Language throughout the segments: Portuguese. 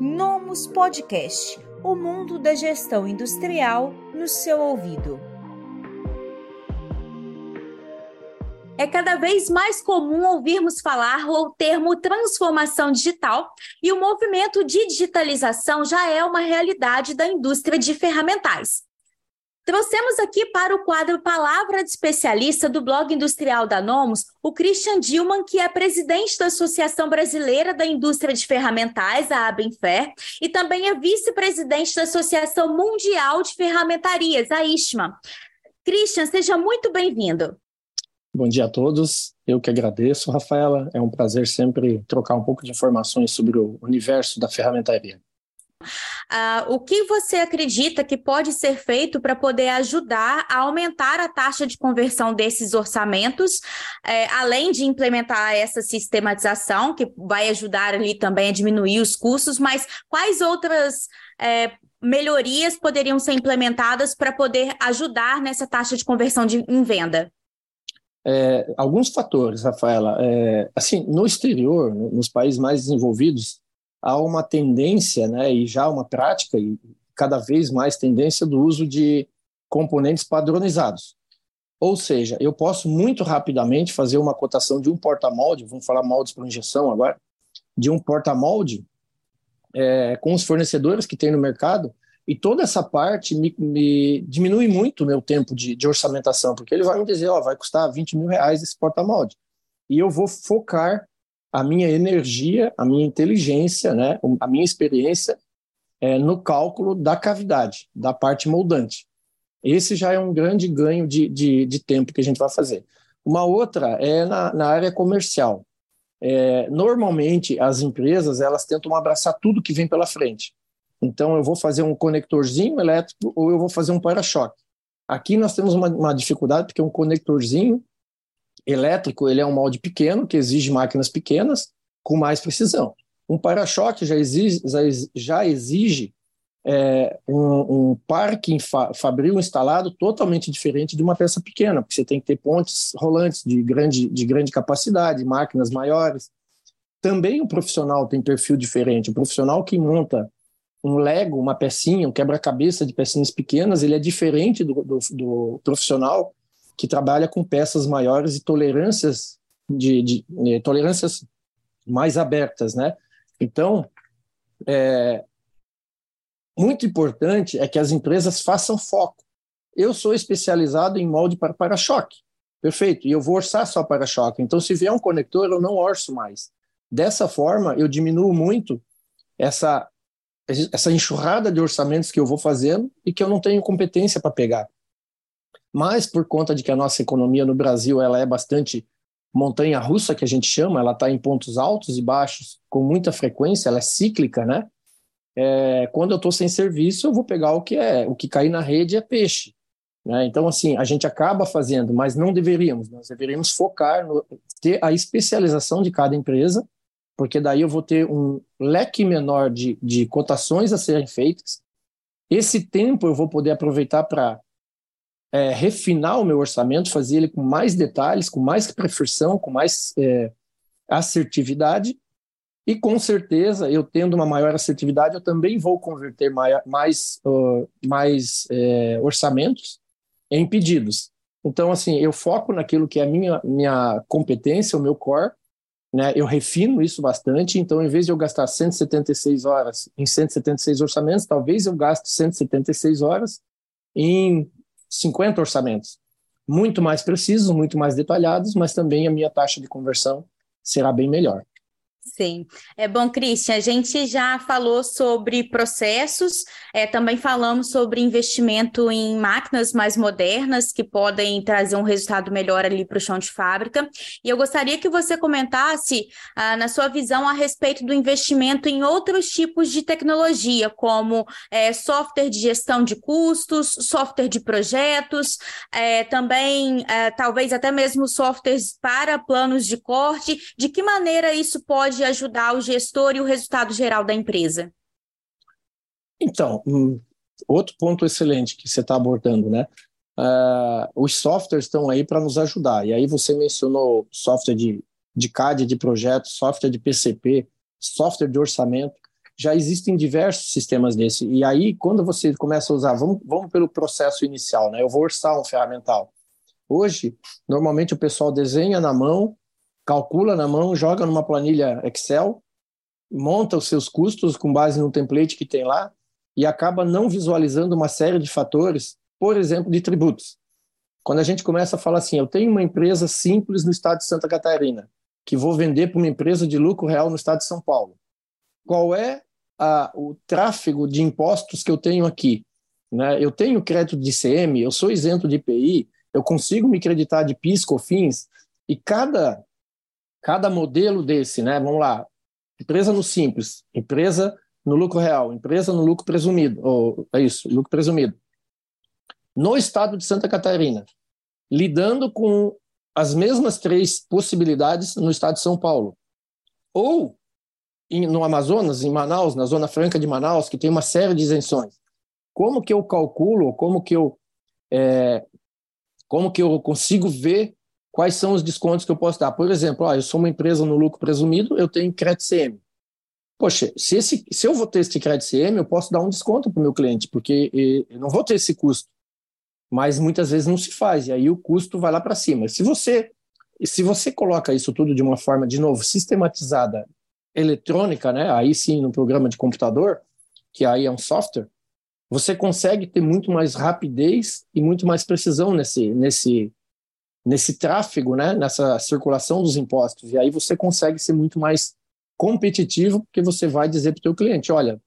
Nomus Podcast o mundo da gestão industrial no seu ouvido. É cada vez mais comum ouvirmos falar o termo transformação digital, e o movimento de digitalização já é uma realidade da indústria de ferramentais. Trouxemos aqui para o quadro Palavra de Especialista do blog industrial da Nomos, o Christian Dilman, que é presidente da Associação Brasileira da Indústria de Ferramentais, a Abenfer, e também é vice-presidente da Associação Mundial de Ferramentarias, a ISMA. Christian, seja muito bem-vindo. Bom dia a todos. Eu que agradeço, Rafaela. É um prazer sempre trocar um pouco de informações sobre o universo da ferramentaria. Uh, o que você acredita que pode ser feito para poder ajudar a aumentar a taxa de conversão desses orçamentos, é, além de implementar essa sistematização, que vai ajudar ali também a diminuir os custos, mas quais outras é, melhorias poderiam ser implementadas para poder ajudar nessa taxa de conversão de, em venda? É, alguns fatores, Rafaela. É, assim, no exterior, nos países mais desenvolvidos, há uma tendência, né, e já uma prática, e cada vez mais tendência do uso de componentes padronizados. Ou seja, eu posso muito rapidamente fazer uma cotação de um porta-molde, vamos falar moldes para injeção agora, de um porta-molde é, com os fornecedores que tem no mercado, e toda essa parte me, me diminui muito o meu tempo de, de, orçamentação, porque ele vai me dizer, ó, vai custar 20 mil reais esse porta-molde. E eu vou focar a minha energia, a minha inteligência, né, a minha experiência é, no cálculo da cavidade, da parte moldante. Esse já é um grande ganho de, de, de tempo que a gente vai fazer. Uma outra é na, na área comercial. É, normalmente, as empresas elas tentam abraçar tudo que vem pela frente. Então, eu vou fazer um conectorzinho elétrico ou eu vou fazer um para-choque. Aqui nós temos uma, uma dificuldade, porque um conectorzinho elétrico ele é um molde pequeno que exige máquinas pequenas com mais precisão. Um para-choque já exige, já exige é, um, um, parque fa fabril instalado totalmente diferente de uma peça pequena, porque você tem que ter pontes rolantes de grande, de grande capacidade, máquinas maiores. Também o profissional tem perfil diferente. O profissional que monta um Lego, uma pecinha, um quebra-cabeça de pecinhas pequenas, ele é diferente do, do, do profissional que trabalha com peças maiores e tolerâncias de, de, de eh, tolerâncias mais abertas, né? Então, é, muito importante é que as empresas façam foco. Eu sou especializado em molde para para-choque, perfeito, e eu vou orçar só para-choque. Então, se vier um conector, eu não orço mais. Dessa forma, eu diminuo muito essa essa enxurrada de orçamentos que eu vou fazendo e que eu não tenho competência para pegar mas por conta de que a nossa economia no Brasil ela é bastante montanha russa que a gente chama, ela está em pontos altos e baixos com muita frequência, ela é cíclica, né? É, quando eu estou sem serviço, eu vou pegar o que é, o que cair na rede é peixe. Né? Então, assim, a gente acaba fazendo, mas não deveríamos. Nós deveríamos focar no ter a especialização de cada empresa, porque daí eu vou ter um leque menor de, de cotações a serem feitas. Esse tempo eu vou poder aproveitar para é, refinar o meu orçamento, fazer ele com mais detalhes, com mais preferção, com mais é, assertividade. E com certeza, eu tendo uma maior assertividade, eu também vou converter mais, mais, uh, mais é, orçamentos em pedidos. Então, assim, eu foco naquilo que é a minha, minha competência, o meu core, né? Eu refino isso bastante, então, em vez de eu gastar 176 horas em 176 orçamentos, talvez eu gaste 176 horas em 50 orçamentos, muito mais precisos, muito mais detalhados, mas também a minha taxa de conversão será bem melhor. Sim, é bom, Christian. A gente já falou sobre processos, é, também falamos sobre investimento em máquinas mais modernas que podem trazer um resultado melhor ali para o chão de fábrica. E eu gostaria que você comentasse, ah, na sua visão, a respeito do investimento em outros tipos de tecnologia, como é, software de gestão de custos, software de projetos, é, também é, talvez até mesmo softwares para planos de corte. De que maneira isso pode pode ajudar o gestor e o resultado geral da empresa? Então, um, outro ponto excelente que você está abordando, né? Uh, os softwares estão aí para nos ajudar. E aí você mencionou software de, de CAD de projeto, software de PCP, software de orçamento. já existem diversos sistemas desse. E aí, quando você começa a usar, vamos, vamos pelo processo inicial, né? Eu vou orçar um ferramental. Hoje, normalmente o pessoal desenha na mão, calcula na mão, joga numa planilha Excel, monta os seus custos com base no template que tem lá e acaba não visualizando uma série de fatores, por exemplo, de tributos. Quando a gente começa a falar assim, eu tenho uma empresa simples no estado de Santa Catarina, que vou vender para uma empresa de lucro real no estado de São Paulo. Qual é a, o tráfego de impostos que eu tenho aqui. Né? Eu tenho crédito de ICM, eu sou isento de IPI, eu consigo me creditar de PIS, COFINS, e cada, cada modelo desse, né? vamos lá, empresa no simples, empresa no lucro real, empresa no lucro presumido, ou é isso, lucro presumido. No estado de Santa Catarina, lidando com as mesmas três possibilidades no estado de São Paulo. Ou no Amazonas, em Manaus, na Zona Franca de Manaus, que tem uma série de isenções. Como que eu calculo, como que eu, é, como que eu consigo ver quais são os descontos que eu posso dar? Por exemplo, ó, eu sou uma empresa no lucro presumido, eu tenho crédito CM. Poxa, se, esse, se eu vou ter esse crédito CM, eu posso dar um desconto para o meu cliente, porque eu não vou ter esse custo. Mas muitas vezes não se faz, e aí o custo vai lá para cima. Se você se você coloca isso tudo de uma forma, de novo, sistematizada eletrônica, né, aí sim no programa de computador, que aí é um software, você consegue ter muito mais rapidez e muito mais precisão nesse, nesse, nesse tráfego, né, nessa circulação dos impostos. E aí você consegue ser muito mais competitivo, porque você vai dizer para o teu cliente, olha,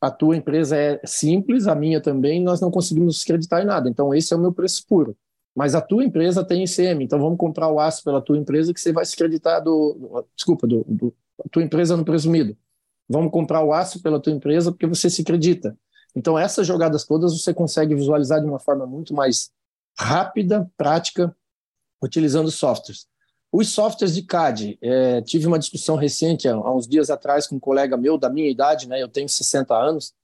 a tua empresa é simples, a minha também, nós não conseguimos acreditar em nada. Então esse é o meu preço puro. Mas a tua empresa tem ICM, então vamos comprar o aço pela tua empresa que você vai se acreditar do, desculpa, do, do a tua empresa no presumido. Vamos comprar o aço pela tua empresa porque você se acredita. Então, essas jogadas todas você consegue visualizar de uma forma muito mais rápida, prática, utilizando softwares. Os softwares de CAD, é, tive uma discussão recente, há, uns dias atrás, com um colega meu da minha idade, né, eu tenho 60 anos,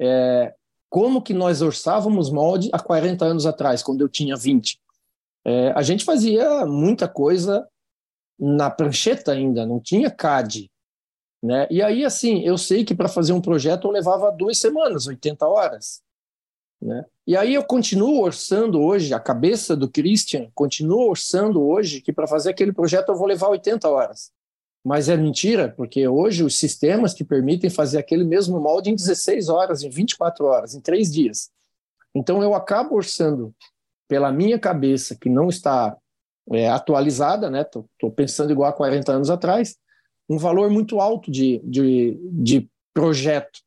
é, como que nós orçávamos molde há 40 anos atrás, quando eu tinha 20. É, a gente fazia muita coisa na prancheta ainda, não tinha CAD. Né? E aí, assim, eu sei que para fazer um projeto eu levava duas semanas, 80 horas. Né? E aí eu continuo orçando hoje, a cabeça do Christian continua orçando hoje que para fazer aquele projeto eu vou levar 80 horas. Mas é mentira, porque hoje os sistemas que permitem fazer aquele mesmo molde em 16 horas, em 24 horas, em três dias. Então eu acabo orçando pela minha cabeça, que não está é, atualizada, né? Pensando igual a 40 anos atrás, um valor muito alto de, de, de projeto,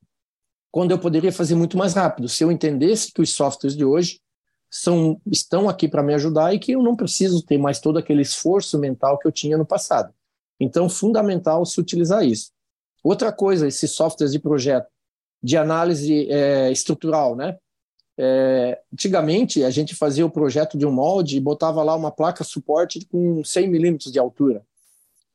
quando eu poderia fazer muito mais rápido, se eu entendesse que os softwares de hoje são, estão aqui para me ajudar e que eu não preciso ter mais todo aquele esforço mental que eu tinha no passado. Então, fundamental se utilizar isso. Outra coisa, esses softwares de projeto, de análise é, estrutural, né? É, antigamente, a gente fazia o projeto de um molde e botava lá uma placa suporte com 100 milímetros de altura.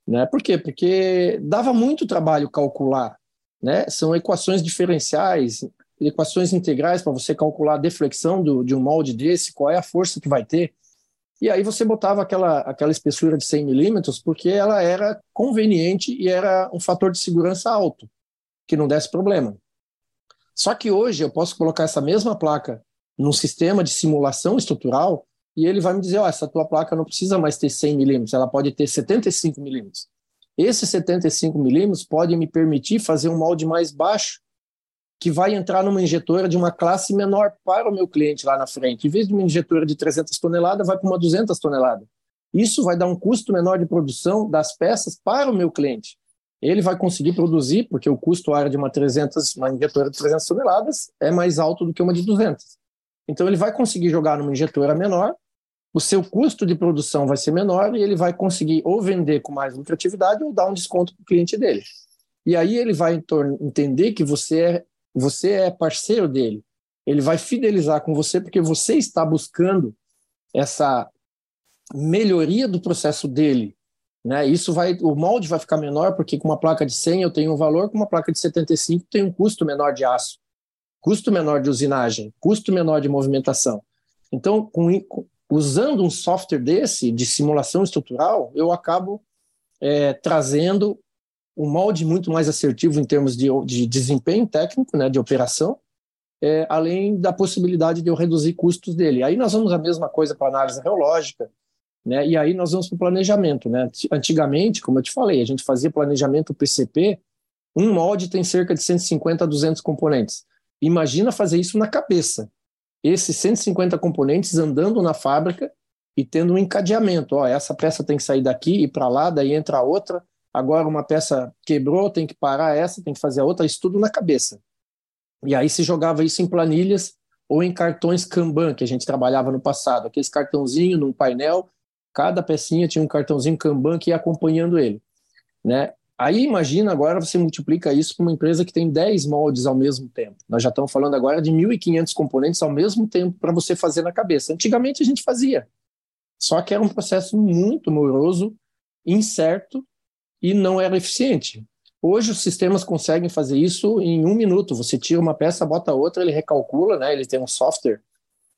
Né? Por quê? Porque dava muito trabalho calcular. Né? São equações diferenciais, equações integrais para você calcular a deflexão do, de um molde desse, qual é a força que vai ter. E aí você botava aquela, aquela espessura de 100 milímetros porque ela era conveniente e era um fator de segurança alto, que não desse problema. Só que hoje eu posso colocar essa mesma placa num sistema de simulação estrutural e ele vai me dizer, oh, essa tua placa não precisa mais ter 100 milímetros, ela pode ter 75 milímetros. Esse 75 milímetros pode me permitir fazer um molde mais baixo, que vai entrar numa injetora de uma classe menor para o meu cliente lá na frente. Em vez de uma injetora de 300 toneladas, vai para uma 200 toneladas. Isso vai dar um custo menor de produção das peças para o meu cliente ele vai conseguir produzir, porque o custo área de uma 300, uma injetora de 300 toneladas é mais alto do que uma de 200. Então ele vai conseguir jogar numa injetora menor, o seu custo de produção vai ser menor e ele vai conseguir ou vender com mais lucratividade ou dar um desconto para o cliente dele. E aí ele vai entender que você é, você é parceiro dele. Ele vai fidelizar com você porque você está buscando essa melhoria do processo dele, né? Isso vai, o molde vai ficar menor porque com uma placa de 100 eu tenho um valor, com uma placa de 75 tem um custo menor de aço, custo menor de usinagem, custo menor de movimentação. Então, com, usando um software desse de simulação estrutural, eu acabo é, trazendo um molde muito mais assertivo em termos de, de desempenho técnico, né, de operação, é, além da possibilidade de eu reduzir custos dele. Aí nós vamos a mesma coisa para análise reológica, né, e aí nós vamos para o planejamento. Né? Antigamente, como eu te falei, a gente fazia planejamento PCP, um molde tem cerca de 150 a 200 componentes. Imagina fazer isso na cabeça. Esses 150 componentes andando na fábrica e tendo um encadeamento. Ó, essa peça tem que sair daqui e para lá, daí entra outra. Agora uma peça quebrou, tem que parar essa, tem que fazer a outra, isso tudo na cabeça. E aí se jogava isso em planilhas ou em cartões Kanban, que a gente trabalhava no passado. Aqueles cartãozinho num painel, cada pecinha tinha um cartãozinho Kanban que ia acompanhando ele. Né? Aí imagina agora você multiplica isso para uma empresa que tem 10 moldes ao mesmo tempo. Nós já estamos falando agora de 1.500 componentes ao mesmo tempo para você fazer na cabeça. Antigamente a gente fazia. Só que era um processo muito moroso, incerto e não era eficiente. Hoje os sistemas conseguem fazer isso em um minuto. Você tira uma peça, bota outra, ele recalcula, né? Ele tem um software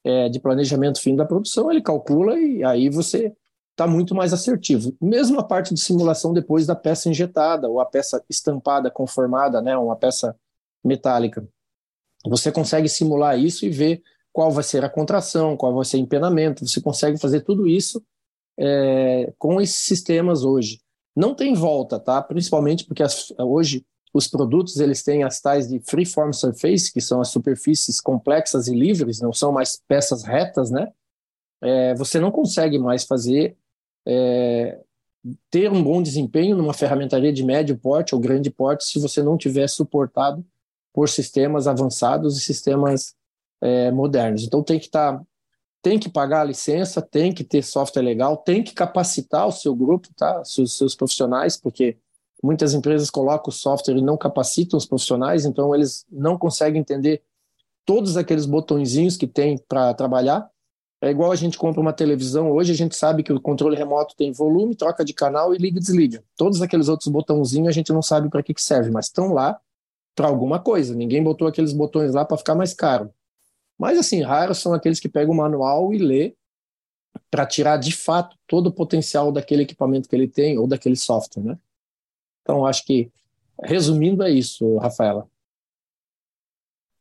é, de planejamento fim da produção, ele calcula e aí você está muito mais assertivo. Mesmo a parte de simulação depois da peça injetada ou a peça estampada, conformada, né? Uma peça metálica. Você consegue simular isso e ver qual vai ser a contração, qual vai ser o empenamento. Você consegue fazer tudo isso é, com esses sistemas hoje. Não tem volta, tá? Principalmente porque as, hoje os produtos eles têm as tais de freeform surface, que são as superfícies complexas e livres, não são mais peças retas, né? É, você não consegue mais fazer é, ter um bom desempenho numa ferramentaria de médio porte ou grande porte se você não tiver suportado por sistemas avançados e sistemas é, modernos. Então tem que estar, tá, tem que pagar a licença, tem que ter software legal, tem que capacitar o seu grupo, tá? Seus, seus profissionais, porque muitas empresas colocam o software e não capacitam os profissionais, então eles não conseguem entender todos aqueles botõezinhos que tem para trabalhar. É igual a gente compra uma televisão, hoje a gente sabe que o controle remoto tem volume, troca de canal e liga e desliga. Todos aqueles outros botãozinhos a gente não sabe para que, que serve, mas estão lá para alguma coisa. Ninguém botou aqueles botões lá para ficar mais caro. Mas, assim, raros são aqueles que pegam o manual e lê para tirar de fato todo o potencial daquele equipamento que ele tem ou daquele software, né? Então, acho que, resumindo, é isso, Rafaela.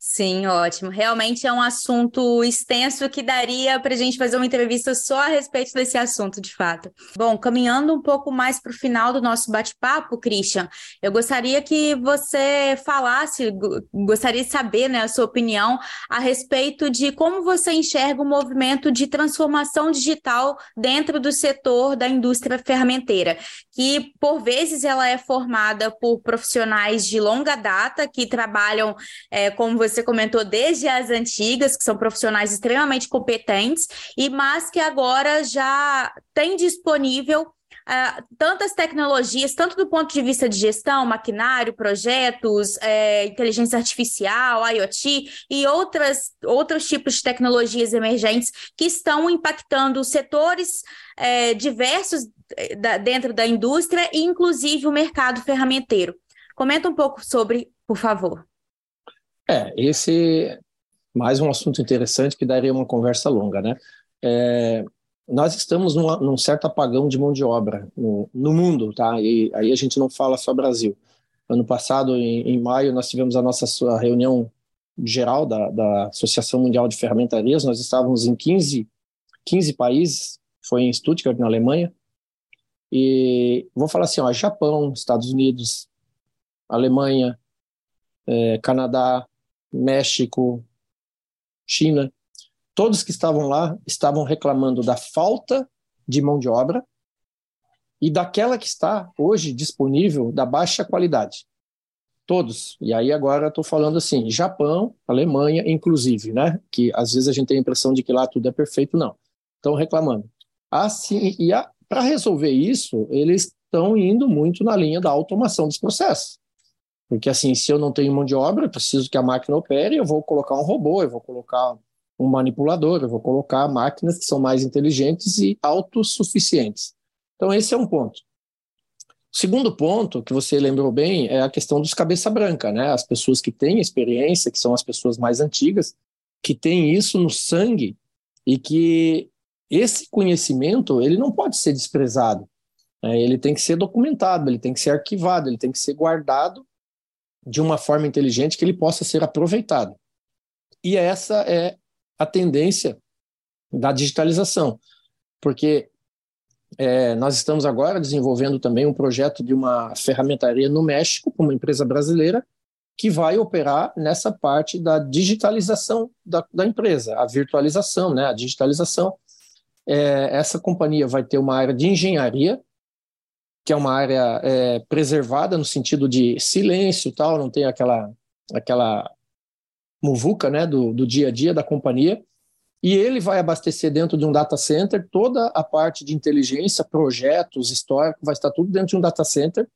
Sim, ótimo. Realmente é um assunto extenso que daria para a gente fazer uma entrevista só a respeito desse assunto, de fato. Bom, caminhando um pouco mais para o final do nosso bate-papo, Christian, eu gostaria que você falasse, gostaria de saber né, a sua opinião a respeito de como você enxerga o movimento de transformação digital dentro do setor da indústria ferramenteira, que por vezes ela é formada por profissionais de longa data que trabalham, é, como você você comentou desde as antigas, que são profissionais extremamente competentes, e mas que agora já tem disponível Uh, tantas tecnologias, tanto do ponto de vista de gestão, maquinário, projetos, é, inteligência artificial, IoT e outras, outros tipos de tecnologias emergentes que estão impactando setores é, diversos é, da, dentro da indústria inclusive, o mercado ferramenteiro. Comenta um pouco sobre, por favor. É, esse mais um assunto interessante que daria uma conversa longa, né? É, nós estamos num, num, certo apagão de mão de obra no, no, mundo, tá? E aí a gente não fala só Brasil. Ano passado, em, em maio, nós tivemos a nossa reunião geral da, da Associação Mundial de Ferramentarias. Nós estávamos em 15, 15 países, foi em Stuttgart, na Alemanha. E vou falar assim: ó, Japão, Estados Unidos, Alemanha, é, Canadá, México, China, todos que estavam lá estavam reclamando da falta de mão de obra e daquela que está hoje disponível da baixa qualidade. Todos. E aí agora estou falando assim, Japão, Alemanha, inclusive, né? Que às vezes a gente tem a impressão de que lá tudo é perfeito, não. Estão reclamando. Assim, e para resolver isso, eles estão indo muito na linha da automação dos processos. Porque assim, se eu não tenho mão de obra, eu preciso que a máquina opere, eu vou colocar um robô, eu vou colocar um manipulador, eu vou colocar máquinas que são mais inteligentes e autossuficientes. Então esse é um ponto. O segundo ponto, que você lembrou bem, é a questão dos cabeça branca, né? As pessoas que têm experiência, que são as pessoas mais antigas, que têm isso no sangue e que esse conhecimento, ele não pode ser desprezado. É, ele tem que ser documentado, ele tem que ser arquivado, ele tem que ser guardado de uma forma inteligente que ele possa ser aproveitado. E essa é a tendência da digitalização, porque é, nós estamos agora desenvolvendo também um projeto de uma ferramentaria no México, com uma empresa brasileira, que vai operar nessa parte da digitalização da, da empresa, a virtualização, né, a digitalização. É, essa companhia vai ter uma área de engenharia, que é uma área é, preservada no sentido de silêncio tal, não tem aquela aquela muvuca né, do, do dia a dia da companhia, e ele vai abastecer dentro de um data center toda a parte de inteligência, projetos, histórico, vai estar tudo dentro de um data center,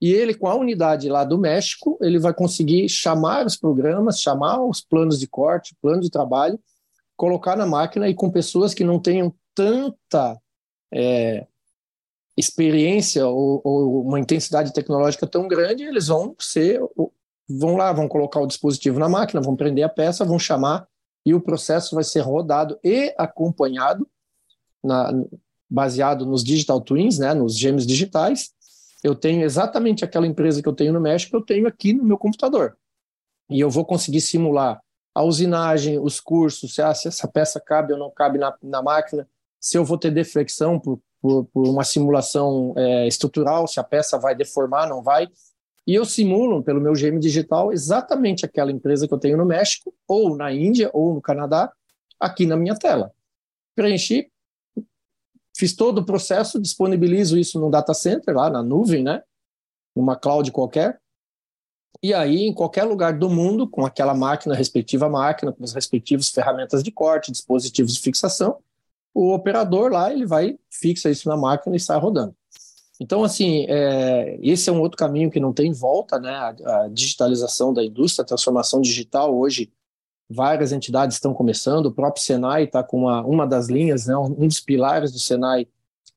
e ele, com a unidade lá do México, ele vai conseguir chamar os programas, chamar os planos de corte, plano de trabalho, colocar na máquina e com pessoas que não tenham tanta é, experiência ou, ou, uma intensidade tecnológica tão grande, eles vão ser, vão lá, vão colocar o dispositivo na máquina, vão prender a peça, vão chamar e o processo vai ser rodado e acompanhado, na, baseado nos digital twins, né, nos gêmeos digitais. Eu tenho exatamente aquela empresa que eu tenho no México, eu tenho aqui no meu computador. E eu vou conseguir simular a usinagem, os cursos, se, ah, se essa peça cabe ou não cabe na, na máquina, se eu vou ter deflexão por por, por uma simulação é, estrutural, se a peça vai deformar, não vai. E eu simulo, pelo meu GM digital, exatamente aquela empresa que eu tenho no México, ou na Índia, ou no Canadá, aqui na minha tela. Preenchi, fiz todo o processo, disponibilizo isso no data center, lá na nuvem, né? Numa cloud qualquer. E aí, em qualquer lugar do mundo, com aquela máquina, respectiva máquina, com as respectivas ferramentas de corte, dispositivos de fixação, o operador lá ele vai fixa isso na máquina e sai rodando. Então, assim, é, esse é um outro caminho que não tem volta, né? A, a, digitalização da indústria, a transformação digital. Hoje, várias entidades estão começando, o próprio Senai está com uma, uma das linhas, né, um dos pilares do Senai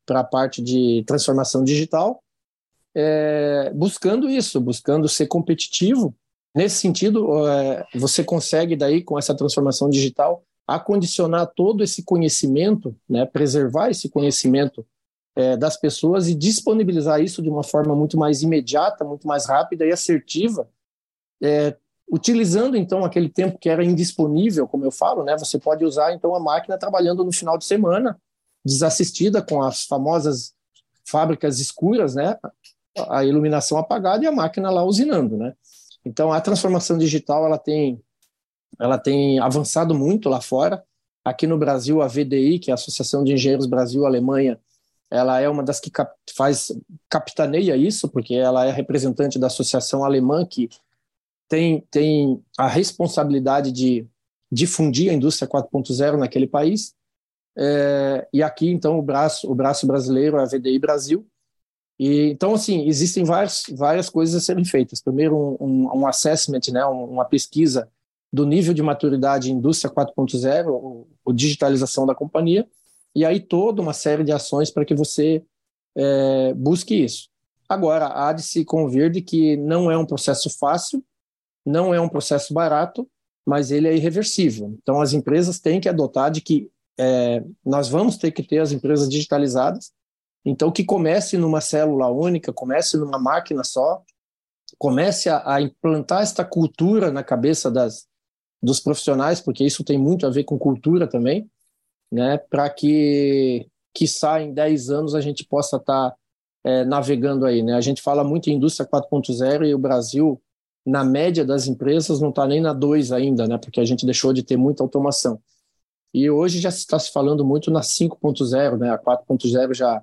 para a parte de transformação digital, é, buscando isso, buscando ser competitivo. Nesse sentido, é, você consegue daí, com essa transformação digital, acondicionar todo esse conhecimento, né, preservar esse conhecimento é, das pessoas e disponibilizar isso de uma forma muito mais imediata, muito mais rápida e assertiva, é, utilizando então aquele tempo que era indisponível, como eu falo, né, você pode usar então a máquina trabalhando no final de semana, desassistida com as famosas fábricas escuras, né, a iluminação apagada e a máquina lá usinando, né. Então a transformação digital ela tem ela tem avançado muito lá fora. Aqui no Brasil, a VDI, que é a Associação de Engenheiros Brasil-Alemanha, ela é uma das que cap faz capitaneia isso, porque ela é representante da associação alemã que tem, tem a responsabilidade de difundir a indústria 4.0 naquele país. É, e aqui, então, o braço, o braço brasileiro é a VDI Brasil. E, então, assim, existem várias, várias coisas a serem feitas. Primeiro, um, um, um assessment, né, uma pesquisa do nível de maturidade indústria 4.0, ou, digitalização da companhia, e aí toda uma série de ações para que você é, busque isso. Agora, há de se convir de que não é um processo fácil, não é um processo barato, mas ele é irreversível. Então, as empresas têm que adotar de que é, nós vamos ter que ter as empresas digitalizadas, então que comece numa célula única, comece numa máquina só, comece a, a implantar esta cultura na cabeça das, dos profissionais, porque isso tem muito a ver com cultura também, né, para que, que em 10 anos a gente possa estar tá, é, navegando aí. Né? A gente fala muito em indústria 4.0 e o Brasil, na média das empresas, não está nem na 2 ainda, né, porque a gente deixou de ter muita automação. E hoje já está se falando muito na 5.0, né, a 4.0 já,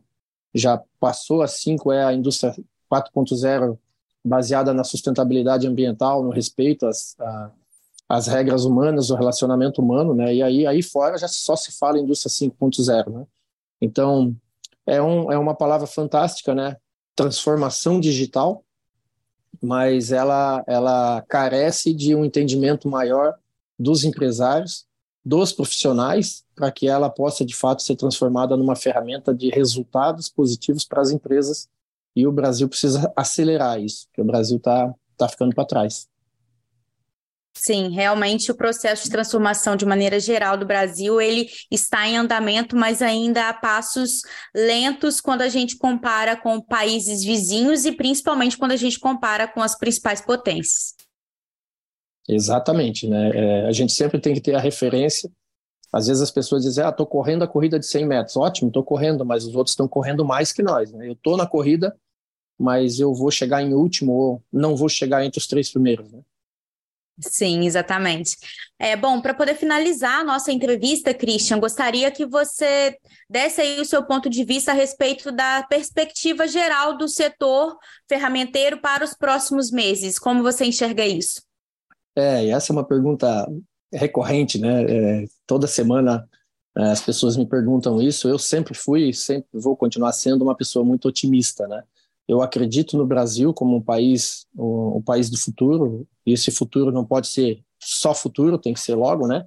já passou, a 5 é a indústria 4.0 baseada na sustentabilidade ambiental, no respeito às, as regras humanas, o relacionamento humano, né? E aí, aí fora já só se fala indústria 5.0, né? Então, é, um, é uma palavra fantástica, né? Transformação digital, mas ela, ela carece de um entendimento maior dos empresários, dos profissionais, para que ela possa, de fato, ser transformada numa ferramenta de resultados positivos para as empresas. E o Brasil precisa acelerar isso, porque o Brasil está tá ficando para trás. Sim, realmente o processo de transformação de maneira geral do Brasil, ele está em andamento, mas ainda a passos lentos quando a gente compara com países vizinhos e principalmente quando a gente compara com as principais potências. Exatamente, né? É, a gente sempre tem que ter a referência. Às vezes as pessoas dizem, ah, estou correndo a corrida de 100 metros. Ótimo, estou correndo, mas os outros estão correndo mais que nós. Né? Eu estou na corrida, mas eu vou chegar em último ou não vou chegar entre os três primeiros. Né? Sim, exatamente. É bom, para poder finalizar a nossa entrevista, Christian, gostaria que você desse aí o seu ponto de vista a respeito da perspectiva geral do setor ferramenteiro para os próximos meses. Como você enxerga isso? É, essa é uma pergunta recorrente, né? É, toda semana é, as pessoas me perguntam isso. Eu sempre fui, sempre vou continuar sendo uma pessoa muito otimista, né? Eu acredito no Brasil como um país, um, um país do futuro, e esse futuro não pode ser só futuro, tem que ser logo, né?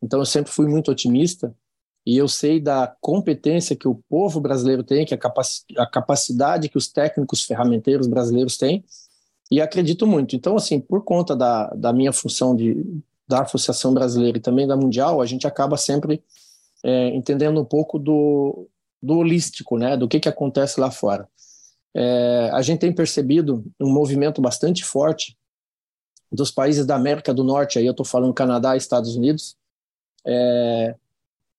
Então eu sempre fui muito otimista e eu sei da competência que o povo brasileiro tem, que a, capac a capacidade que os técnicos ferramenteiros brasileiros têm, e acredito muito. Então, assim, por conta da, da minha função de, da Associação Brasileira e também da Mundial, a gente acaba sempre é, entendendo um pouco do, do holístico, né, do que, que acontece lá fora. É, a gente tem percebido um movimento bastante forte dos países da América do Norte, aí eu estou falando Canadá e Estados Unidos, é,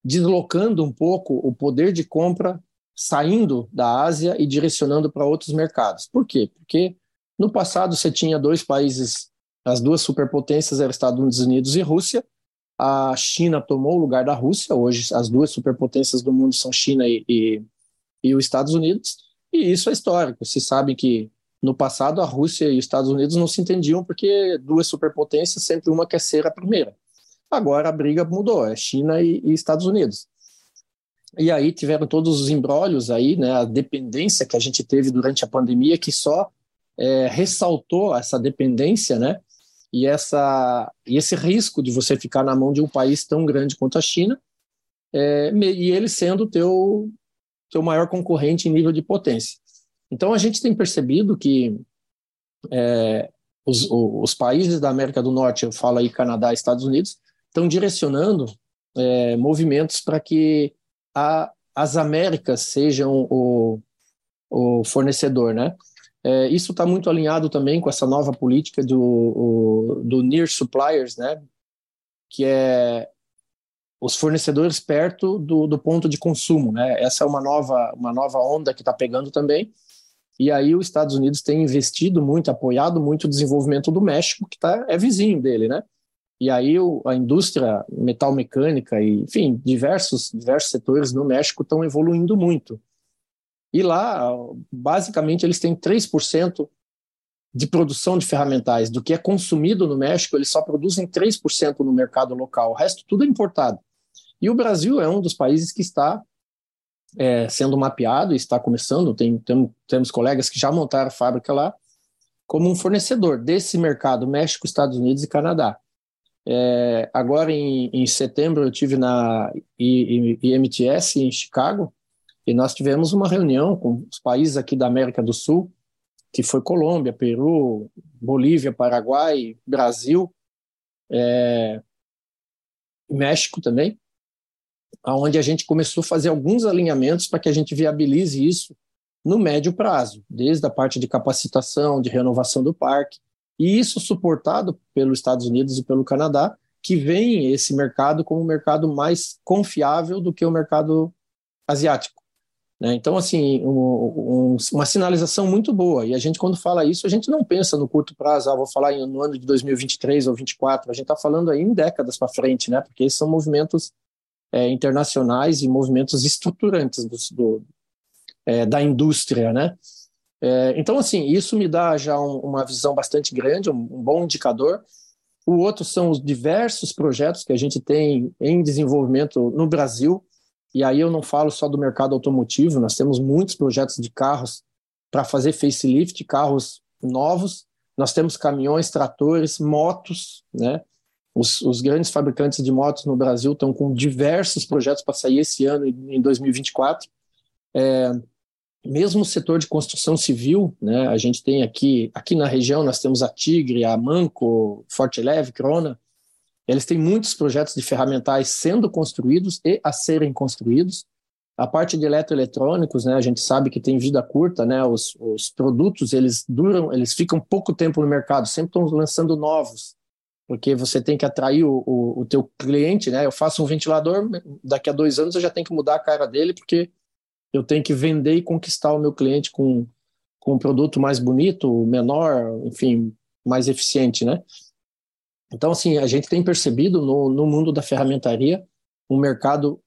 deslocando um pouco o poder de compra, saindo da Ásia e direcionando para outros mercados. Por quê? Porque no passado você tinha dois países, as duas superpotências eram Estados Unidos e Rússia, a China tomou o lugar da Rússia, hoje as duas superpotências do mundo são China e, e, e os Estados Unidos, e isso é histórico. Se sabe que no passado a Rússia e os Estados Unidos não se entendiam porque duas superpotências sempre uma quer ser a primeira. Agora a briga mudou, é China e, e Estados Unidos. E aí tiveram todos os embrólios aí, né, a dependência que a gente teve durante a pandemia que só é, ressaltou essa dependência, né, e essa e esse risco de você ficar na mão de um país tão grande quanto a China, é, e ele sendo teu seu maior concorrente em nível de potência. Então, a gente tem percebido que é, os, os, países da América do Norte, eu falo aí Canadá Estados Unidos, estão direcionando é, movimentos para que a, as Américas sejam o, o fornecedor, né? É, isso está muito alinhado também com essa nova política do, o, do Near Suppliers, né? Que é os fornecedores perto do, do ponto de consumo, né? Essa é uma nova, uma nova onda que está pegando também. E aí os Estados Unidos têm investido muito, apoiado muito o desenvolvimento do México, que tá, é vizinho dele, né? E aí o, a indústria metal mecânica e, enfim, diversos, diversos setores no México estão evoluindo muito. E lá, basicamente, eles têm 3% de produção de ferramentais. Do que é consumido no México, eles só produzem 3% no mercado local. O resto tudo é importado. E o Brasil é um dos países que está é, sendo mapeado, está começando, tem, tem, temos colegas que já montaram fábrica lá, como um fornecedor desse mercado México, Estados Unidos e Canadá. É, agora, em, em, setembro, eu tive na IMTS em Chicago e nós tivemos uma reunião com os países aqui da América do Sul, que foi Colômbia, Peru, Bolívia, Paraguai, Brasil, é, México também, onde a gente começou a fazer alguns alinhamentos para que a gente viabilize isso no médio prazo, desde a parte de capacitação, de renovação do parque, e isso suportado pelos Estados Unidos e pelo Canadá, que veem esse mercado como um mercado mais confiável do que o mercado asiático. Né? Então, assim, um, um, uma sinalização muito boa. E a gente, quando fala isso, a gente não pensa no curto prazo, ah, vou falar no ano de 2023 ou 2024, a gente está falando aí em décadas para frente, né? porque são movimentos é, internacionais e movimentos estruturantes do, do é, da indústria, né? É, então, assim, isso me dá já um, uma visão bastante grande, um, um, bom indicador. O outro são os diversos projetos que a gente tem em desenvolvimento no Brasil, e aí eu não falo só do mercado automotivo, nós temos muitos projetos de carros para fazer facelift, carros novos, nós temos caminhões, tratores, motos, né? Os, os, grandes fabricantes de motos no Brasil estão com diversos projetos para sair esse ano, em 2024. É, mesmo o setor de construção civil, né, a gente tem aqui, aqui na região, nós temos a Tigre, a Manco, Forte Leve, Crona, eles têm muitos projetos de ferramentais sendo construídos e a serem construídos. A parte de eletroeletrônicos, né, a gente sabe que tem vida curta, né, os, os produtos eles duram, eles ficam pouco tempo no mercado, sempre estão lançando novos, porque você tem que atrair o, o, o teu cliente, né, eu faço um ventilador, daqui a dois anos eu já tenho que mudar a cara dele, porque eu tenho que vender e conquistar o meu cliente com, com um produto mais bonito, menor, enfim, mais eficiente, né? Então, assim, a gente tem percebido no, no mundo da ferramentaria um mercado,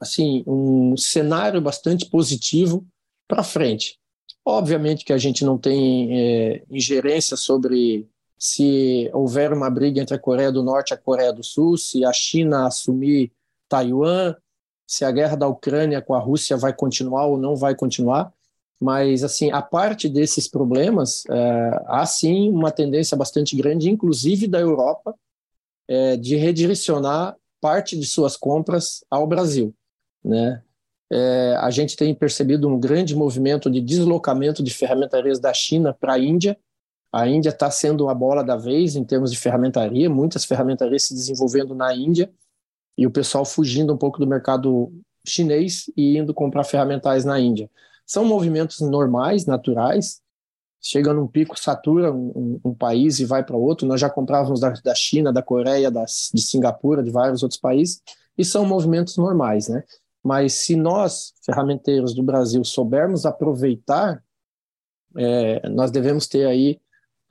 assim, um cenário bastante positivo para frente. Obviamente que a gente não tem é, ingerência sobre se houver uma briga entre a Coreia do Norte e a Coreia do Sul, se a China assumir Taiwan, se a guerra da Ucrânia com a Rússia vai continuar ou não vai continuar, mas assim, a parte desses problemas, é, há sim uma tendência bastante grande, inclusive da Europa, é, de redirecionar parte de suas compras ao Brasil, né? É, a gente tem percebido um grande movimento de deslocamento de ferramentarias da China para a Índia. A Índia está sendo a bola da vez em termos de ferramentaria, muitas ferramentarias se desenvolvendo na Índia e o pessoal fugindo um pouco do mercado chinês e indo comprar ferramentais na Índia. São movimentos normais, naturais. Chega num pico, satura um, um, país e vai para outro. Nós já comprávamos da, da China, da Coreia, das, de Singapura, de vários outros países, e são movimentos normais, né? Mas se nós, ferramenteiros do Brasil, soubermos aproveitar, é, nós devemos ter aí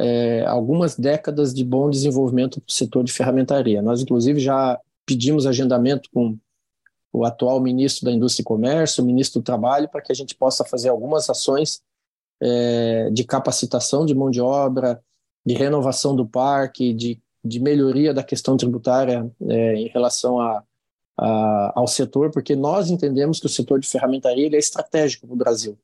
é, algumas décadas de bom desenvolvimento para o setor de ferramentaria. Nós, inclusive, já pedimos agendamento com o atual ministro da Indústria e Comércio, o ministro do Trabalho, para que a gente possa fazer algumas ações é, de capacitação de mão de obra, de renovação do parque, de, de melhoria da questão tributária é, em relação a, a, ao setor, porque nós entendemos que o setor de ferramentaria é estratégico para o Brasil.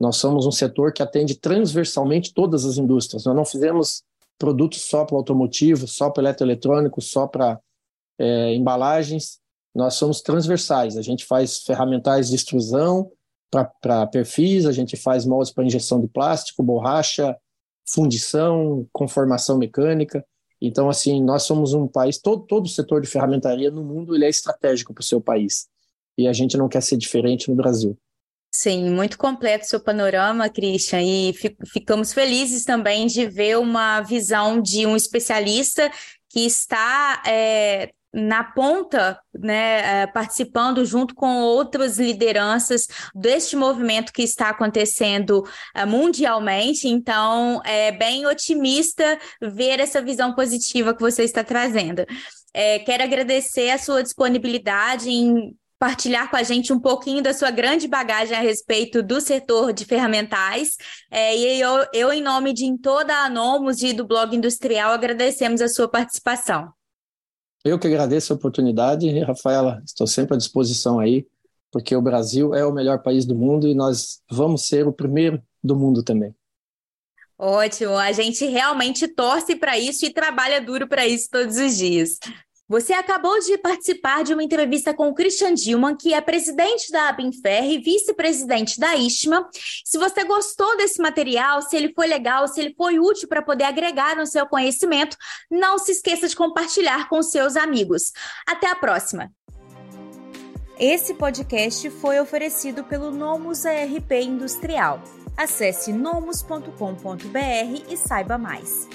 Nós somos um setor que atende transversalmente todas as indústrias. Nós não fizemos produtos só para automotivo, só para eletroeletrônico, só para é, embalagens, nós somos transversais. A gente faz ferramentais de extrusão para perfis, a gente faz moldes para injeção de plástico, borracha, fundição, conformação mecânica. Então, assim, nós somos um país, todo, todo o setor de ferramentaria no mundo ele é estratégico para o seu país. E a gente não quer ser diferente no Brasil. Sim, muito completo seu panorama, Christian, e ficamos felizes também de ver uma visão de um especialista que está é, na ponta, né, é, participando junto com outras lideranças deste movimento que está acontecendo é, mundialmente. Então, é bem otimista ver essa visão positiva que você está trazendo. É, quero agradecer a sua disponibilidade em partilhar com a gente um pouquinho da sua grande bagagem a respeito do setor de ferramentais. É, e eu, eu, em nome de toda a Anomos e do Blog Industrial, agradecemos a sua participação. Eu que agradeço a oportunidade, Rafaela, estou sempre à disposição aí, porque o Brasil é o melhor país do mundo e nós vamos ser o primeiro do mundo também. Ótimo, a gente realmente torce para isso e trabalha duro para isso todos os dias. Você acabou de participar de uma entrevista com o Christian Dilman, que é presidente da Abinfer e vice-presidente da ISMA. Se você gostou desse material, se ele foi legal, se ele foi útil para poder agregar no seu conhecimento, não se esqueça de compartilhar com seus amigos. Até a próxima! Esse podcast foi oferecido pelo Nomus ARP Industrial. Acesse nomus.com.br e saiba mais.